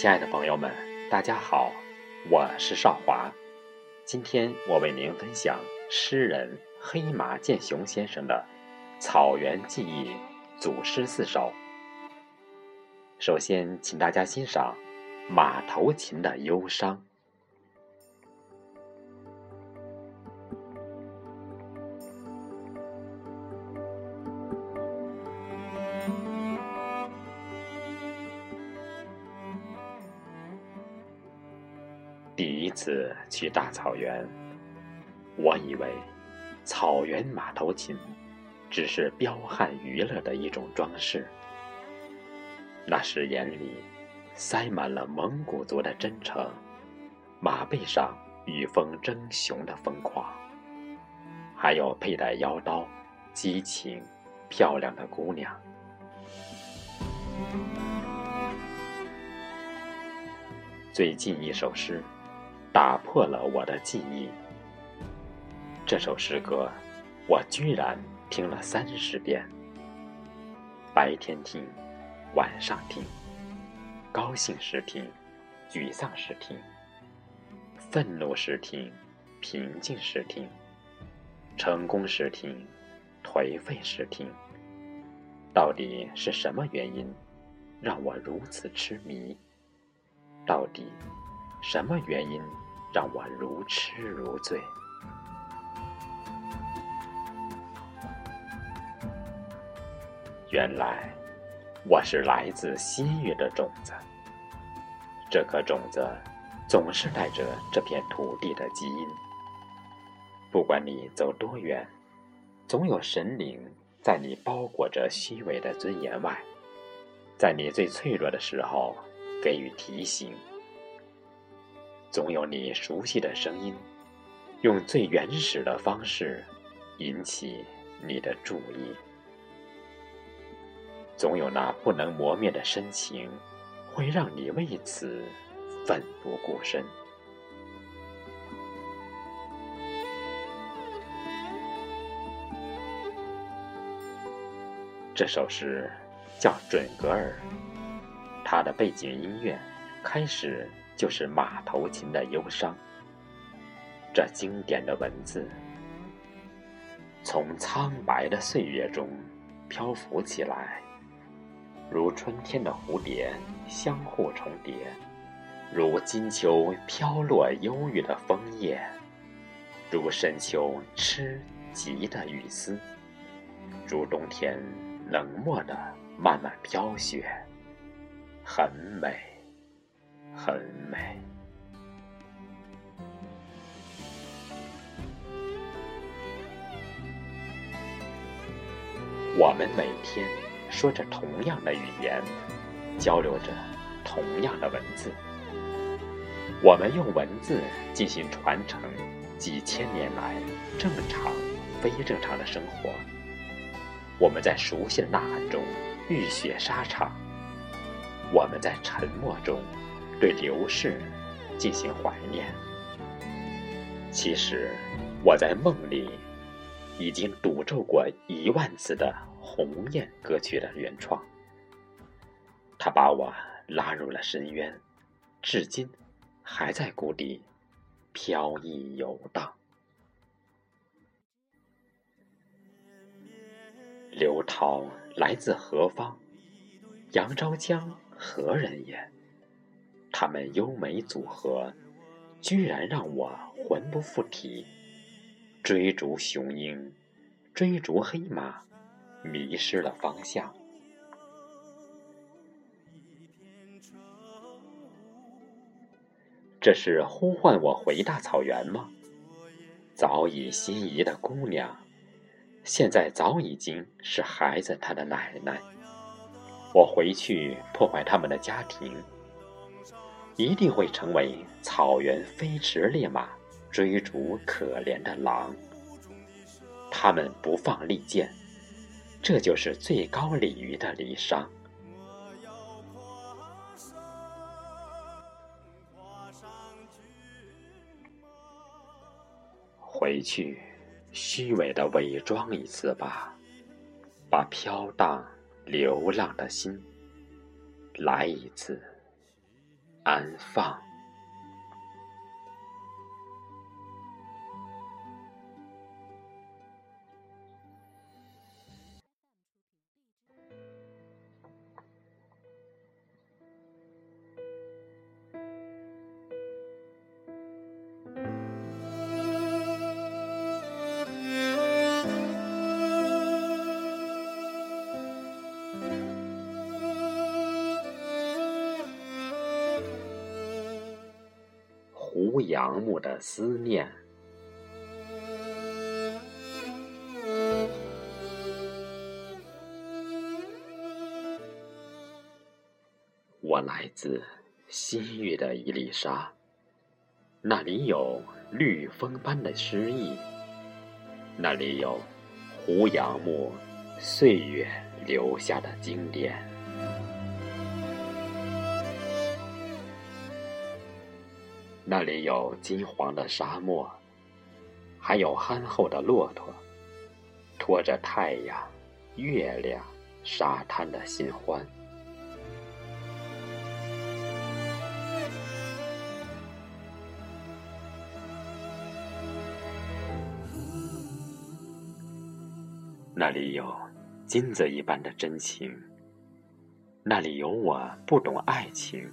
亲爱的朋友们，大家好，我是少华。今天我为您分享诗人黑马健雄先生的《草原记忆》组诗四首。首先，请大家欣赏《马头琴的忧伤》。次去大草原，我以为草原马头琴只是彪悍娱乐的一种装饰。那时眼里塞满了蒙古族的真诚，马背上御风争雄的疯狂，还有佩戴腰刀、激情、漂亮的姑娘。最近一首诗。打破了我的记忆。这首诗歌，我居然听了三十遍。白天听，晚上听，高兴时听，沮丧时听，愤怒时听，平静时听，成功时听，颓废时听。到底是什么原因，让我如此痴迷？到底？什么原因让我如痴如醉？原来我是来自西域的种子。这颗种子总是带着这片土地的基因。不管你走多远，总有神灵在你包裹着虚伪的尊严外，在你最脆弱的时候给予提醒。总有你熟悉的声音，用最原始的方式引起你的注意。总有那不能磨灭的深情，会让你为此奋不顾身。这首诗叫《准格尔》，它的背景音乐开始。就是马头琴的忧伤。这经典的文字，从苍白的岁月中漂浮起来，如春天的蝴蝶相互重叠，如金秋飘落忧郁的枫叶，如深秋吃急的雨丝，如冬天冷漠的漫漫飘雪，很美。很美。我们每天说着同样的语言，交流着同样的文字。我们用文字进行传承，几千年来正常、非正常的生活。我们在熟悉的呐喊中浴血沙场。我们在沉默中。对流逝进行怀念。其实，我在梦里已经赌咒过一万次的《鸿雁》歌曲的原创。他把我拉入了深渊，至今还在谷底飘逸游荡。刘涛来自何方？杨昭江何人也？他们优美组合，居然让我魂不附体。追逐雄鹰，追逐黑马，迷失了方向。这是呼唤我回大草原吗？早已心仪的姑娘，现在早已经是孩子他的奶奶。我回去破坏他们的家庭。一定会成为草原飞驰烈马，追逐可怜的狼。他们不放利剑，这就是最高礼遇的离伤。回去，虚伪的伪装一次吧，把飘荡流浪的心来一次。安放。胡杨木的思念，我来自西域的伊丽莎，那里有绿风般的诗意，那里有胡杨木岁月留下的经典。那里有金黄的沙漠，还有憨厚的骆驼，拖着太阳、月亮、沙滩的新欢。那里有金子一般的真情，那里有我不懂爱情，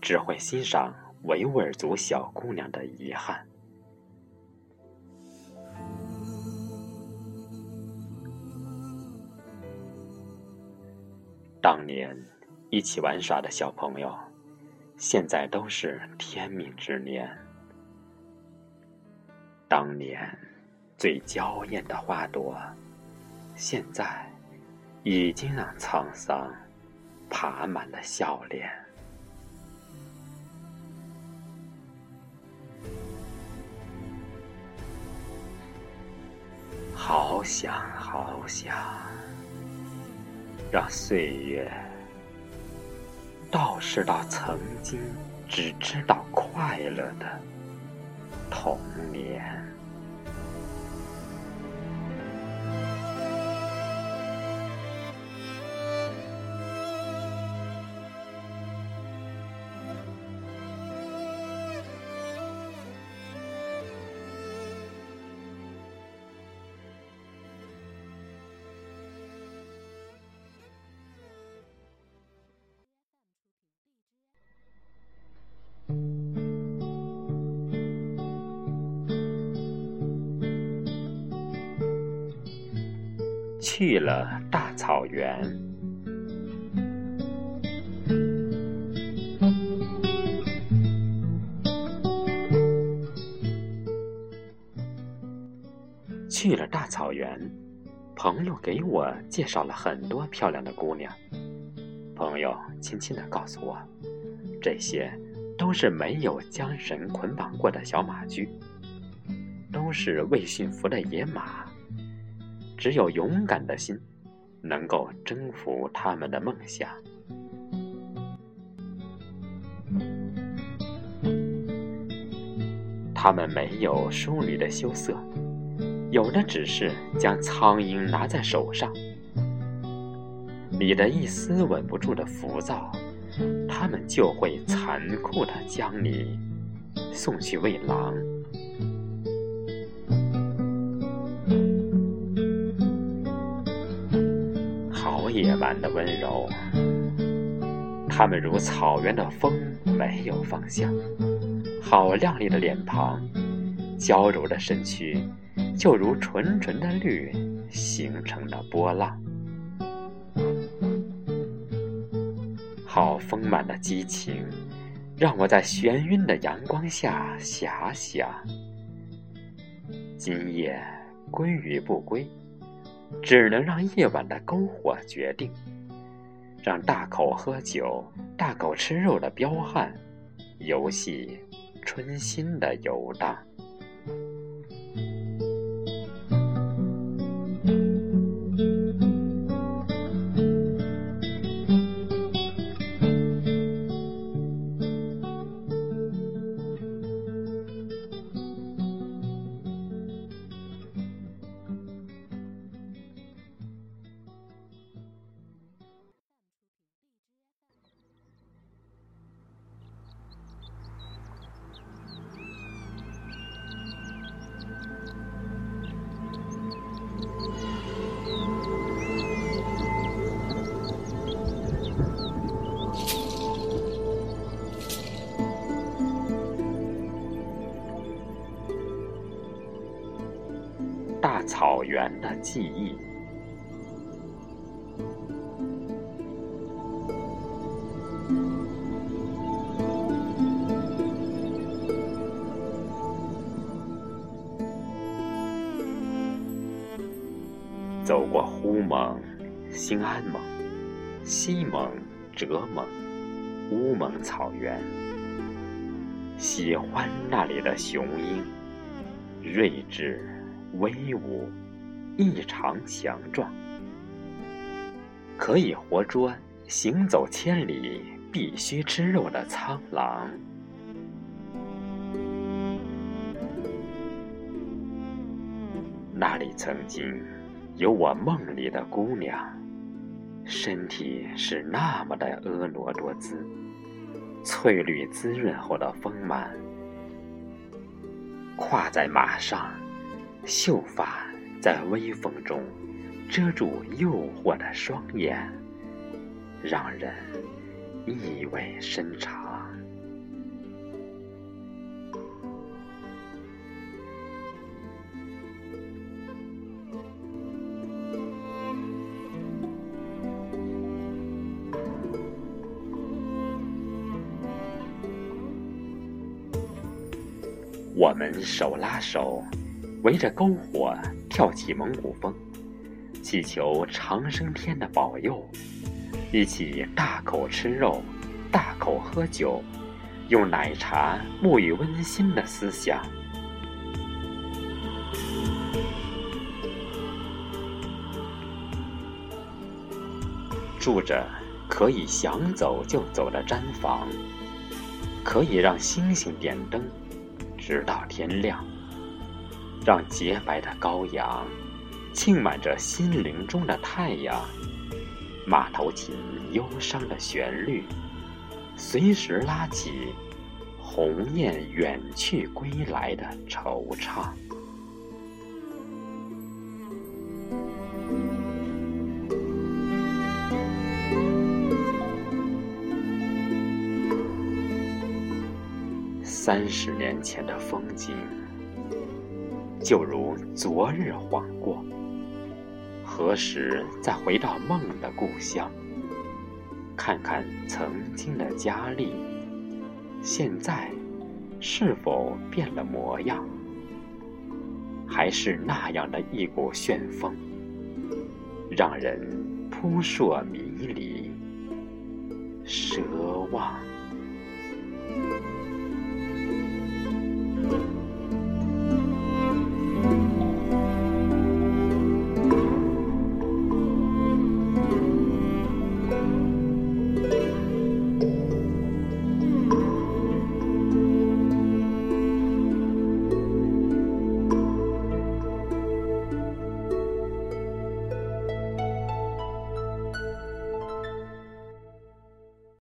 只会欣赏。维吾尔族小姑娘的遗憾。当年一起玩耍的小朋友，现在都是天命之年。当年最娇艳的花朵，现在已经让沧桑爬满了笑脸。好想好想，让岁月倒逝到曾经只知道快乐的童年。去了大草原，去了大草原，朋友给我介绍了很多漂亮的姑娘。朋友轻轻的告诉我，这些都是没有缰绳捆绑过的小马驹，都是未驯服的野马。只有勇敢的心，能够征服他们的梦想。他们没有淑女的羞涩，有的只是将苍蝇拿在手上。你的一丝稳不住的浮躁，他们就会残酷的将你送去喂狼。草野般的温柔，他们如草原的风，没有方向。好靓丽的脸庞，娇柔的身躯，就如纯纯的绿，形成了波浪。好丰满的激情，让我在眩晕的阳光下遐想：今夜归与不归？只能让夜晚的篝火决定，让大口喝酒、大口吃肉的彪悍游戏春心的游荡。草原的记忆。走过呼蒙、兴安蒙、西蒙、哲蒙、乌蒙草原，喜欢那里的雄鹰，睿智、威武、异常强壮，可以活捉行走千里必须吃肉的苍狼。那里曾经。有我梦里的姑娘，身体是那么的婀娜多姿，翠绿滋润后的丰满，跨在马上，秀发在微风中遮住诱惑的双眼，让人意味深长。我们手拉手，围着篝火跳起蒙古风，祈求长生天的保佑，一起大口吃肉，大口喝酒，用奶茶沐浴温馨的思想，住着可以想走就走的毡房，可以让星星点灯。直到天亮，让洁白的羔羊浸满着心灵中的太阳。马头琴忧伤的旋律，随时拉起鸿雁远去归来的惆怅。三十年前的风景，就如昨日晃过。何时再回到梦的故乡，看看曾经的佳丽，现在是否变了模样？还是那样的一股旋风，让人扑朔迷离、奢望。